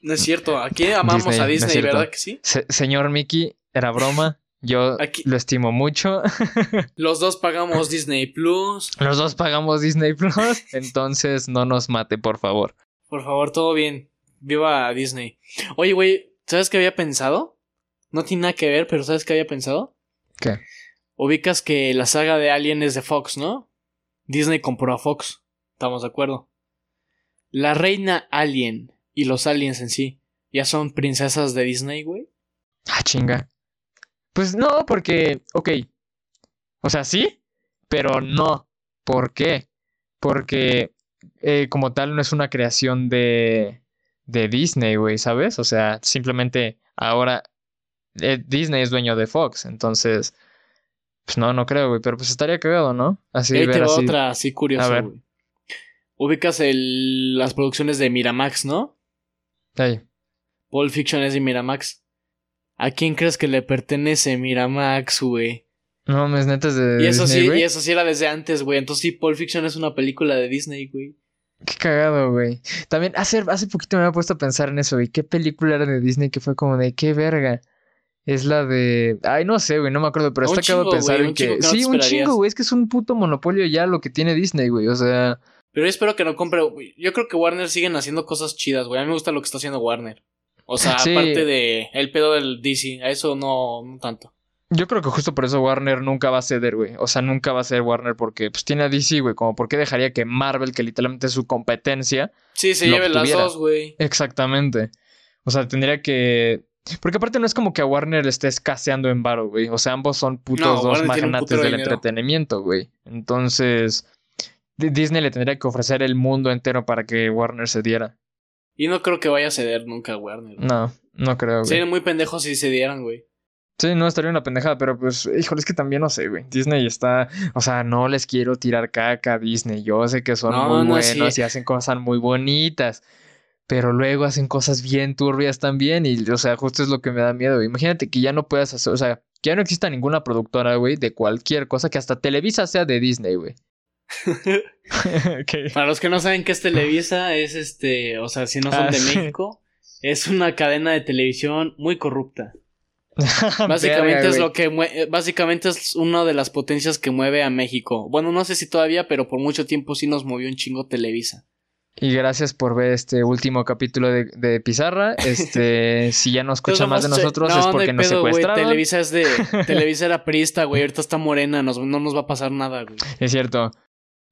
No es cierto. Aquí amamos Disney, a Disney. ¿verdad que sí? se- señor Mickey, era broma. Yo Aquí- lo estimo mucho. Los dos pagamos Disney Plus. Los dos pagamos Disney Plus, entonces no nos mate, por favor. Por favor, todo bien. Viva Disney. Oye, güey, ¿sabes qué había pensado? No tiene nada que ver, pero ¿sabes qué había pensado? ¿Qué? Ubicas que la saga de Alien es de Fox, ¿no? Disney compró a Fox. Estamos de acuerdo. La reina Alien y los aliens en sí ya son princesas de Disney, güey. Ah, chinga. Pues no, porque, ok. O sea, sí, pero no. ¿Por qué? Porque eh, como tal no es una creación de, de Disney, güey, ¿sabes? O sea, simplemente ahora eh, Disney es dueño de Fox, entonces, pues no, no creo, güey, pero pues estaría cagado, ¿no? Así ahí te va así. otra así curiosa, güey. Ubicas el, las producciones de Miramax, ¿no? Ey, Pulp Fiction es de Miramax. ¿A quién crees que le pertenece Miramax, güey? No, mames, neta es de Y eso Disney, sí, y eso sí era desde antes, güey. Entonces sí, Pulp Fiction es una película de Disney, güey. Qué cagado, güey. También hace, hace poquito me había puesto a pensar en eso, güey. ¿Qué película era de Disney que fue como de qué verga? Es la de. Ay, no sé, güey, no me acuerdo, pero está acabo de pensar en que. que no sí, un chingo, güey. Es que es un puto monopolio ya lo que tiene Disney, güey. O sea. Pero yo espero que no compre. Yo creo que Warner siguen haciendo cosas chidas, güey. A mí me gusta lo que está haciendo Warner. O sea, Sí. aparte de el pedo del DC, a eso no, no tanto. Yo creo que justo por eso Warner nunca va a ceder, güey. O sea, nunca va a ser Warner porque pues tiene a DC, güey. Como por qué dejaría que Marvel, que literalmente es su competencia. Sí, se Lo lleven las obtuviera. dos, güey. Exactamente. O sea, tendría que. Porque aparte no es como que a Warner le esté escaseando en varo, güey. O sea, ambos son putos No, dos magnates del dinero. entretenimiento, güey. Entonces, Di- Disney le tendría que ofrecer el mundo entero para que Warner se diera. Y no creo que vaya a ceder nunca a Warner. güey. No, no creo, güey. Serían muy pendejos si se dieran, güey. Sí, no, estaría una pendejada, pero pues, híjole, es que también no sé, güey. Disney está, o sea, no les quiero tirar caca a Disney. Yo sé que son No, muy no, buenos sí. y hacen cosas muy bonitas, pero luego hacen cosas bien turbias también y, o sea, justo es lo que me da miedo. Imagínate que ya no puedas hacer, o sea, que ya no exista ninguna productora, güey, de cualquier cosa, que hasta Televisa sea de Disney, güey. Para los que no saben qué es Televisa, es este, o sea, si no son Ah, de sí. México, es una cadena de televisión muy corrupta. Básicamente Verga, es lo que eh, básicamente es una de las potencias que mueve a México. Bueno, no sé si todavía, pero por mucho tiempo sí nos movió un chingo Televisa. Y gracias por ver este último capítulo de, de Pizarra. Este, si ya no escucha más de nosotros no, es no porque hay nos pedo, secuestraron. Televisa es de Televisa era priista, güey, ahorita está morena, nos- no nos va a pasar nada, güey. Es cierto.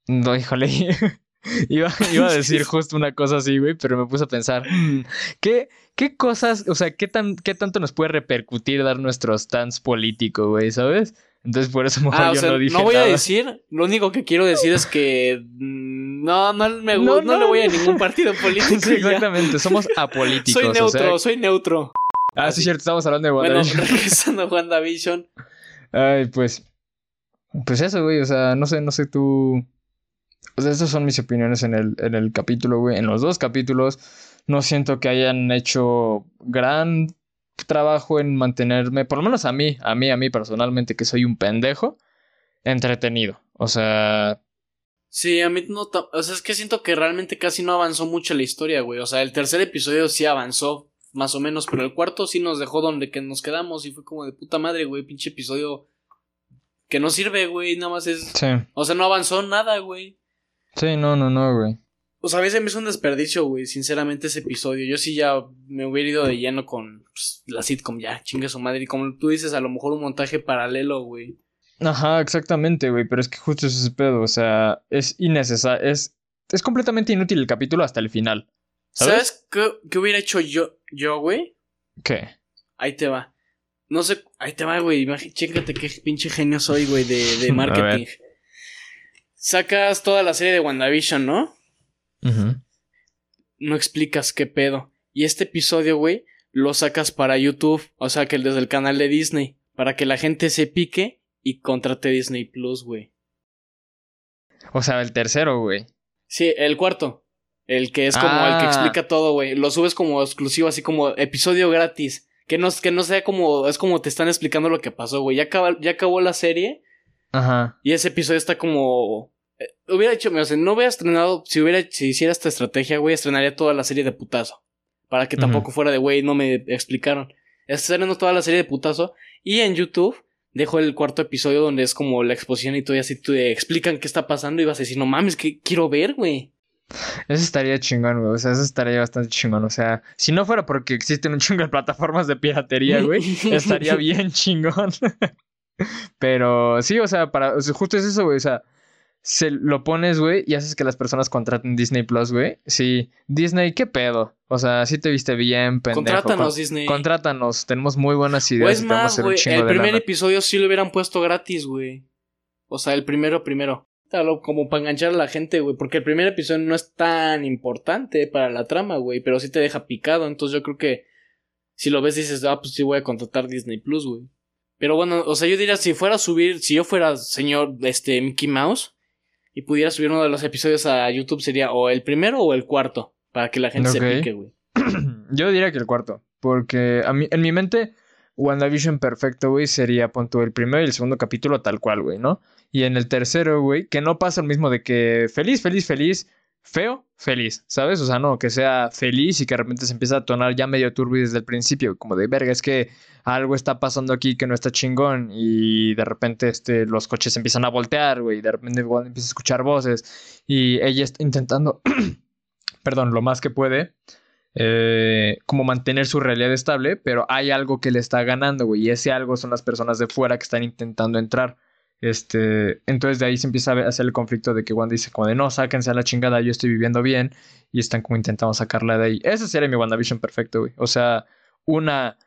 No, híjole. iba, iba a decir justo una cosa así, güey, pero me puse a pensar, ¿qué, ¿qué cosas, o sea, qué, tan, qué tanto nos puede repercutir dar nuestro stance político, güey, ¿sabes? Entonces por eso mejor Ah, o yo sea, no dije no voy a decir, lo único que quiero decir es que mm, no, no me No, gu- no, no. le voy a ningún partido político. Sí, exactamente, somos apolíticos. Soy o neutro, sea- soy neutro. ah, sí, cierto, estamos hablando de Bueno, WandaVision. regresando a WandaVision. Ay, pues. Pues eso, güey. O sea, no sé, no sé tú. O sea, estas son mis opiniones en el, en el capítulo, güey. En los dos capítulos. No siento que hayan hecho gran trabajo en mantenerme, por lo menos a mí, a mí, a mí personalmente, que soy un pendejo, entretenido. O sea, Sí, a mí no. O sea, es que siento que realmente casi no avanzó mucho la historia, güey. O sea, el tercer episodio sí avanzó, más o menos, pero el cuarto sí nos dejó donde que nos quedamos y fue como de puta madre, güey. Pinche episodio que no sirve, güey. Nada más es. sí. O sea, no avanzó nada, güey. Sí, no, no, no, güey. O sea, a veces me hizo un desperdicio, güey, sinceramente, ese episodio. Yo sí ya me hubiera ido de lleno con pues, la sitcom, ya, chingue su madre. Y como tú dices, a lo mejor un montaje paralelo, güey. Ajá, exactamente, güey. Pero es que justo es ese pedo. O sea, es innecesario. Es, es completamente inútil el capítulo hasta el final. ¿Sabes? ¿Sabes, qué, qué hubiera hecho yo, yo, güey? ¿Qué? Ahí te va. No sé, ahí te va, güey. Chécate qué pinche genio soy, güey, de, de marketing. Sacas toda la serie de WandaVision, ¿no? Ujú. No explicas qué pedo. Y este episodio, güey, lo sacas para YouTube, o sea, que desde el canal de Disney, para que la gente se pique y contrate Disney Plus, güey. O sea, el tercero, güey. Sí, el cuarto. El que es como el que Ah. explica todo, güey. Lo subes como exclusivo, así como episodio gratis. Que no, que no sea como. Es como te están explicando lo que pasó, güey. Ya, acaba- ya acabó la serie. Ajá. Y ese episodio está como. eh, hubiera hecho. O sea, no hubiera estrenado. Si hubiera. Si hiciera esta estrategia, güey, estrenaría toda la serie de putazo. Para que tampoco fuera de, güey, no me explicaron. Estrenando toda la serie de putazo. Y en YouTube. Dejo el cuarto episodio donde es como la exposición y todo y así te explican qué está pasando y vas a decir, no mames, que quiero ver, güey. Eso estaría chingón, güey. O sea, eso estaría bastante chingón. O sea, si no fuera porque existen un chingo de plataformas de piratería, güey, estaría bien chingón. Pero sí, o sea, para, o sea, justo es eso, güey. O sea, se lo pones, güey, y haces que las personas contraten Disney Plus, güey. Sí, Disney, ¿qué pedo? O sea, sí te viste bien, pendejo. Contrátanos, Con- Disney. Contrátanos, tenemos muy buenas ideas. O es y más, güey, el primer lana. episodio sí lo hubieran puesto gratis, güey. O sea, el primero primero. Como para enganchar a la gente, güey. Porque el primer episodio no es tan importante para la trama, güey. Pero sí te deja picado. Entonces yo creo que si lo ves dices, ah, pues sí voy a contratar Disney Plus, güey. Pero bueno, o sea, yo diría, si fuera a subir, si yo fuera señor este Mickey Mouse y pudiera subir uno de los episodios a YouTube, sería o el primero o el cuarto. Para que la gente se pique, güey. Yo diría que el cuarto. Porque a mí, en mi mente, WandaVision perfecto, güey, sería punto el primero y el segundo capítulo tal cual, güey, ¿no? Y en el tercero, güey, que no pasa lo mismo de que feliz, feliz, feliz, feo, feliz, ¿sabes? O sea, no, que sea feliz y que de repente se empieza a tonar ya medio turbio desde el principio, como de verga, es que algo está pasando aquí que no está chingón y de repente este, los coches empiezan a voltear, güey, y de repente igual empieza a escuchar voces y ella está intentando, perdón, lo más que puede, eh, como mantener su realidad estable, pero hay algo que le está ganando, güey, y ese algo son las personas de fuera que están intentando entrar. Este, entonces de ahí se empieza a hacer el conflicto de que Wanda dice como de no, sáquense a la chingada, yo estoy viviendo bien, y están como intentando sacarla de ahí. Ese sería mi WandaVision perfecto, güey. O sea, una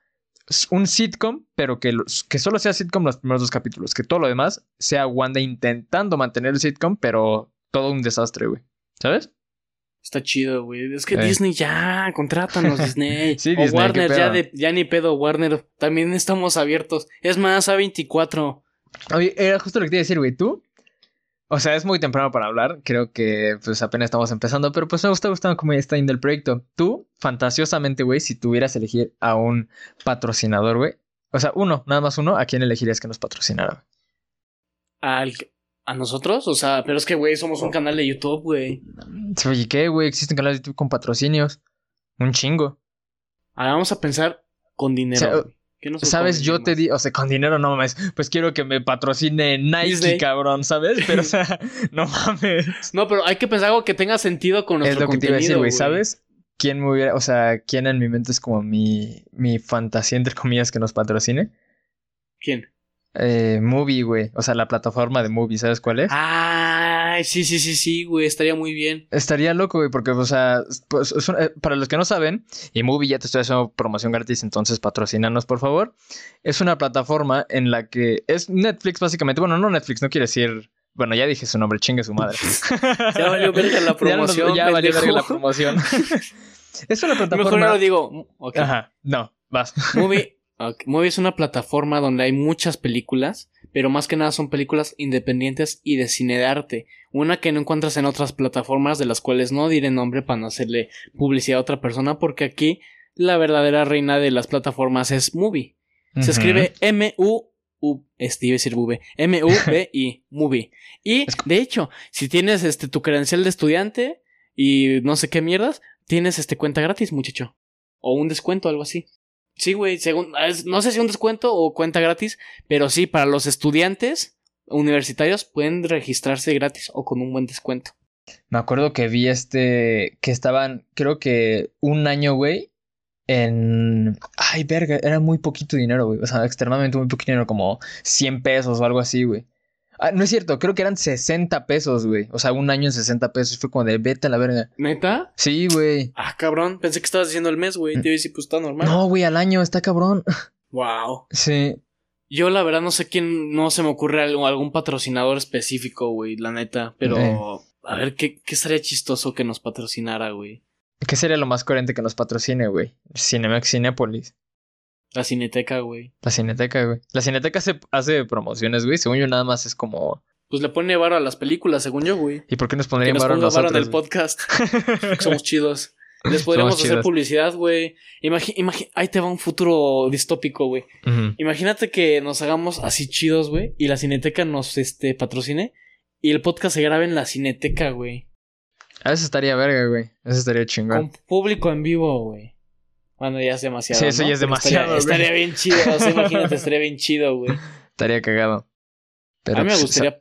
un sitcom, pero que, los- que solo sea sitcom los primeros dos capítulos, que todo lo demás sea Wanda intentando mantener el sitcom, pero todo un desastre, güey. ¿Sabes? Está chido, güey. Es que Eh. Disney ya, contrátanos, Disney. Sí, o Disney, ¿qué Warner, ya, de, ya ni pedo, Warner. También estamos abiertos. Es más, A24. Oye, era justo lo que te iba a decir, güey. ¿Tú? O sea, es muy temprano para hablar. Creo que pues apenas estamos empezando. Pero pues me está gustando cómo está yendo el proyecto. Tú, fantasiosamente, güey, si tuvieras que elegir a un patrocinador, güey. O sea, uno, nada más uno, ¿a quién elegirías que nos patrocinara? güey? Al, ¿A nosotros? O sea, pero es que, güey, somos un canal de YouTube, güey. Oye, ¿qué, güey? Existen canales de YouTube con patrocinios. Un chingo. Ahora vamos a pensar con dinero. O sea, güey. ¿Qué nos ¿Sabes? Yo te di, o sea, con dinero no mames. Pues quiero que me patrocine Nike, Disney. cabrón, ¿sabes? Pero, o sea, no mames. No, pero hay que pensar algo que tenga sentido con Es nuestro lo que te iba a decir, güey, ¿sabes? ¿Quién me hubiera, o sea, quién en mi mente es como mi, mi fantasía, entre comillas, que nos patrocine? ¿Quién? Eh, Movie, güey. O sea, la plataforma de Movie, ¿sabes cuál es? Ah, Ay, sí, sí, sí, sí, güey, estaría muy bien. Estaría loco, güey, porque, o sea, pues, un- eh, para los que no saben, y Movie ya te estoy haciendo promoción gratis, entonces patrocínanos, por favor. Es una plataforma en la que es Netflix, básicamente. Bueno, no Netflix, no quiere decir. Bueno, ya dije su nombre, chingue su madre. Ya valió verga la Ya nos- promoción. Ya, valió pendejo. verga la promoción. es una Mejor no plataforma. lo digo. Ajá, no, vas. Movie, Movie es una plataforma donde hay muchas películas, pero más que nada son películas independientes y de cine de arte. Una que no encuentras en otras plataformas, de las cuales no diré nombre para no hacerle publicidad a otra persona, porque aquí la verdadera reina de las plataformas es Movie. Se escribe M-U. U, este, iba a decir V, M-U-V-I, Movie. Y, de hecho, si tienes este, tu credencial de estudiante y no sé qué mierdas, tienes este cuenta gratis, muchacho. O un descuento, algo así. Sí, güey, según, no sé si un descuento o cuenta gratis, pero sí, para los estudiantes universitarios pueden registrarse gratis o con un buen descuento. Me acuerdo que vi este. Que estaban, creo que un año, güey. En. Ay, verga, era muy poquito dinero, güey. O sea, extremadamente muy poquito dinero, como 100 pesos o algo así, güey. Ah, no es cierto, creo que eran 60 pesos, güey. O sea, un año en 60 pesos. Fue como de vete a la verga. ¿Neta? Sí, güey. Ah, cabrón, pensé que estabas diciendo el mes, güey. Te iba a decir, pues está normal. No, güey, al año, está cabrón. Wow. Sí. Yo la verdad no sé quién, no se me ocurre algo- algún patrocinador específico, güey, la neta. Pero, a ver, ¿qué, ¿qué estaría chistoso que nos patrocinara, güey? ¿Qué sería lo más coherente que nos patrocine, güey? Cinemex Cinépolis. La cineteca, güey. La Cineteca, güey. La Cineteca hace, hace promociones, güey. Según yo, nada más es como. Pues le pone varo a las películas, según yo, güey. ¿Y por qué nos pondrían varo a ponga varo en nosotros? el podcast. somos chidos. Les podríamos Somos hacer chidos. publicidad, güey. Ahí te va un futuro distópico, güey. Imagínate que nos hagamos así chidos, güey. Y la cineteca nos este, patrocine. Y el podcast se grabe en la cineteca, güey. Eso estaría verga, güey. Eso estaría chingón. Con público en vivo, güey. Bueno, ya es demasiado. Sí, eso ¿no? ya es Pero demasiado, Estaría, estaría bien chido. O sea, imagínate, estaría bien chido, güey. Estaría cagado. Pero, a mí me pues, gustaría.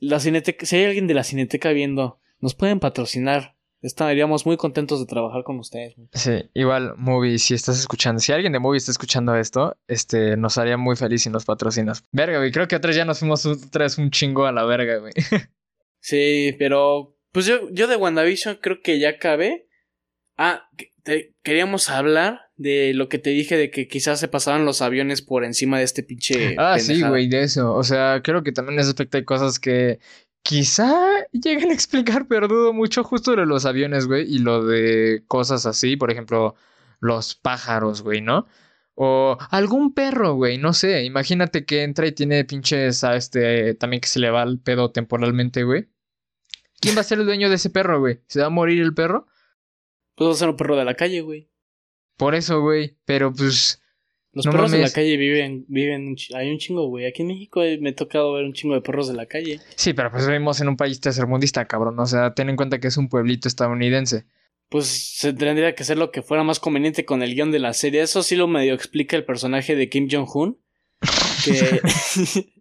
La cineteca, si hay alguien de la cineteca viendo, nos pueden patrocinar. Estaríamos muy contentos de trabajar con ustedes. Sí, igual, Movie, si estás escuchando, si alguien de Movie está escuchando esto, este, nos haría muy feliz si nos patrocinas. Verga, güey, creo que otra vez ya nos fuimos otra vez un chingo a la verga, güey. Sí, pero. Pues yo, yo de WandaVision creo que ya acabé. Ah, te- queríamos hablar de lo que te dije de que quizás se pasaban los aviones por encima de este pinche. Ah, sí, güey, de eso. O sea, creo que también en ese aspecto hay cosas que quizá lleguen a explicar, pero dudo mucho justo de los aviones, güey, y lo de cosas así, por ejemplo, los pájaros, güey, ¿no? O algún perro, güey, no sé. Imagínate que entra y tiene pinches a este, también que se le va el pedo temporalmente, güey. ¿Quién va a ser el dueño de ese perro, güey? ¿Se va a morir el perro? Pues va a ser un perro de la calle, güey. Por eso, güey. Pero pues, Los No perros de la calle viven, viven, hay un chingo, güey. Aquí en México eh, me ha tocado ver un chingo de perros de la calle. sí, pero pues vivimos en un país tercermundista, cabrón. O sea, ten en cuenta que es un pueblito estadounidense. Pues se tendría que hacer lo que fuera más conveniente con el guion de la serie. Eso sí lo medio explica el personaje de Kim Jong-un. Que,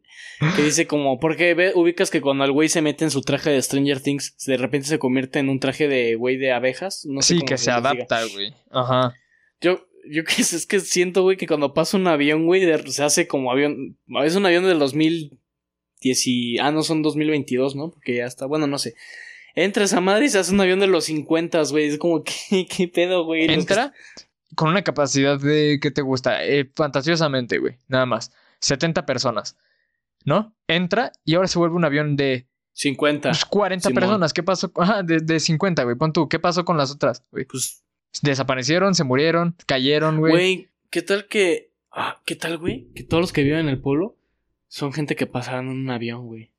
que dice como, porque ve, ubicas que cuando el güey se mete en su traje de Stranger Things, de repente se convierte en un traje de güey de abejas. No sé sí, cómo que se adapta, güey. Ajá. Yo, yo que sé, es que siento, güey, que cuando pasa un avión, güey, se hace como avión. Es un avión del 2010 y. Ah, no, son 2022, ¿no? Porque ya está. Bueno, no sé. Entra esa madre y se hace un avión de los 50, güey. Es como, ¿qué, qué pedo, güey? Entra con una capacidad de, ¿qué te gusta? Eh, fantasiosamente, güey. Nada más. 70 personas. ¿No? Entra y ahora se vuelve un avión de 50. pues, 40 Simón. personas. ¿Qué pasó? Ajá, de, de 50, güey. Pon tú, ¿qué pasó con las otras, güey? Pues, Desaparecieron, se murieron, cayeron, güey. güey, ¿qué tal que. Ah, ¿qué tal, güey? Que todos los que viven en el pueblo son gente que pasaron en un avión, güey.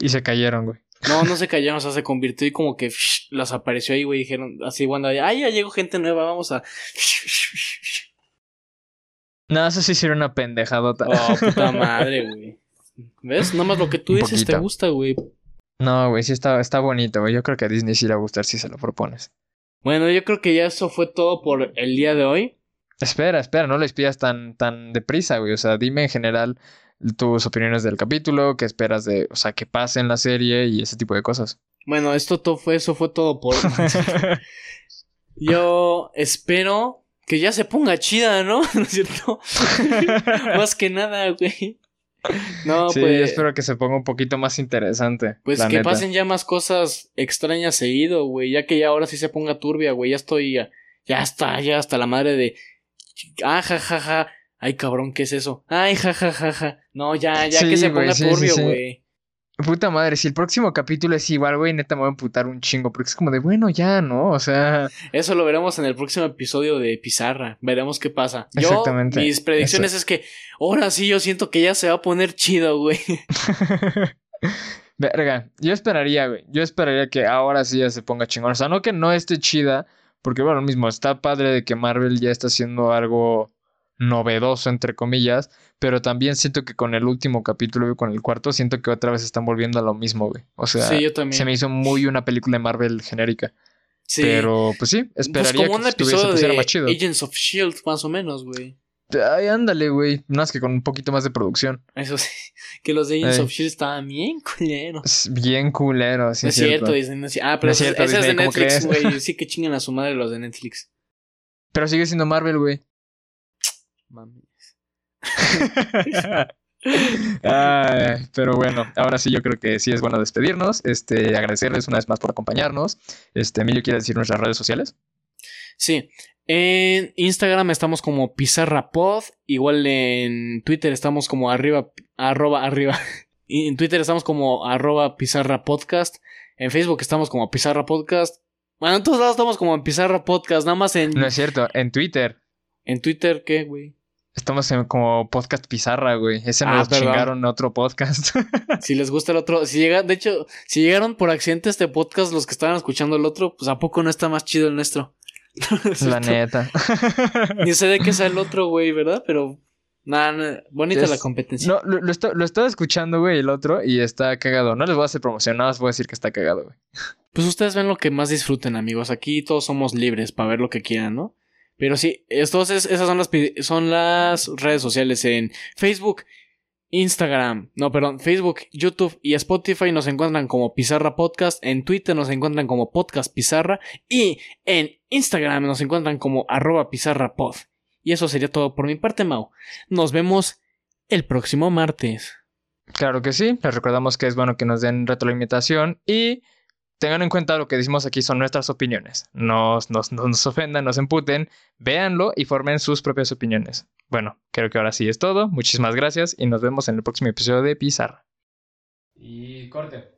Y se cayeron, güey. No, no se cayeron, o sea, se convirtió y como que las apareció ahí, güey. Dijeron así, cuando, ay, ya llegó gente nueva, vamos a. No, eso sí sería una pendejadota. Oh, puta madre, güey. ¿Ves? Nada más lo que tú dices te gusta, güey. No, güey, sí está, está bonito, güey. Yo creo que a Disney sí le va a gustar si se lo propones. Bueno, yo creo que ya eso fue todo por el día de hoy. Espera, espera, no les pidas tan, tan deprisa, güey. O sea, dime en general tus opiniones del capítulo, qué esperas de, o sea, que pase en la serie y ese tipo de cosas. Bueno, esto todo fue, eso fue todo por. Yo espero que ya se ponga chida, ¿no? ¿No es cierto? Más que nada, güey. No, sí, pues. espero que se ponga un poquito más interesante. Pues que neta. pasen ya más cosas extrañas seguido, güey. Ya que ya ahora sí se ponga turbia, güey. Ya estoy. Ya, ya está, ya hasta la madre de. Ah, ja, ja, ja. Ay, cabrón, ¿qué es eso? Ay, ja, ja, ja, ja. No, ya, ya Sí, que se güey, ponga sí, turbio, sí. Puta madre, si el próximo capítulo es igual, güey, neta me voy a emputar un chingo. Porque es como de, bueno, ya, ¿no? O sea. Eso lo veremos en el próximo episodio de Pizarra. Veremos qué pasa. Yo, Exactamente. mis predicciones es que ahora sí yo siento que ya se va a poner chido, güey. Verga, yo esperaría, güey. Yo esperaría que ahora sí ya se ponga chingón. O sea, no que no esté chida, porque bueno, lo mismo, está padre de que Marvel ya está haciendo algo novedoso, entre comillas, pero también siento que con el último capítulo y con el cuarto, siento que otra vez están volviendo a lo mismo, güey. O sea, sí, yo también. se me hizo muy una película de Marvel genérica. Sí. Pero, pues sí, pues esperaría como un que episodio de más chido. Agents of Shield, más o menos, güey. Ay, ándale, güey. Más que con un poquito más de producción. Eso sí. Que los de Agents of Shield estaban bien culeros. Bien culero, sí no es cierto. Disney. no es Ah, pero No es ese- cierto, ese es de Disney, ¿cómo Netflix, güey. Sí que chingan a su madre los de Netflix. Pero sigue siendo Marvel, güey. Pero bueno, ahora sí yo creo que sí es bueno despedirnos. Este, agradecerles una vez más por acompañarnos. Este, Emilio quiere decir nuestras redes sociales. Sí. En Instagram estamos como PizarraPod. Igual en Twitter estamos como arriba, arroba arriba. Y en Twitter estamos como arroba Pizarra Podcast. En Facebook estamos como Pizarra Podcast. Bueno, en todos lados estamos como en Pizarra Podcast. Nada más en, No es cierto, en Twitter en Twitter, ¿qué, güey? Estamos en como podcast Pizarra, güey. Ese Ah, nos perdón. chingaron otro podcast. Si les gusta el otro, si llega, de hecho, si llegaron por accidente a este podcast los que estaban escuchando el otro, pues a poco no está más chido el nuestro. La neta. Ni sé de qué sea el otro, güey, ¿verdad? Pero nada, nada, bonita Es- la competencia. No, lo, lo, lo estaba escuchando, güey, el otro, y está cagado. No les voy a hacer promoción, nada más voy a decir que está cagado, güey. Pues ustedes ven lo que más disfruten, amigos. Aquí todos somos libres para ver lo que quieran, ¿no? Pero sí, entonces esas son las, son las redes sociales en Facebook, Instagram, no, perdón, Facebook, YouTube y Spotify nos encuentran como Pizarra Podcast, en Twitter nos encuentran como Podcast Pizarra y en Instagram nos encuentran como arroba Pizarra Pod. Y eso sería todo por mi parte, Mau. Nos vemos el próximo martes. Claro que sí, les recordamos que es bueno que nos den retroalimentación y tengan en cuenta lo que decimos aquí son nuestras opiniones. No nos, no nos ofendan, nos emputen, véanlo y formen sus propias opiniones. Bueno, creo que ahora sí es todo. Muchísimas gracias y nos vemos en el próximo episodio de Pizarra. Y corte.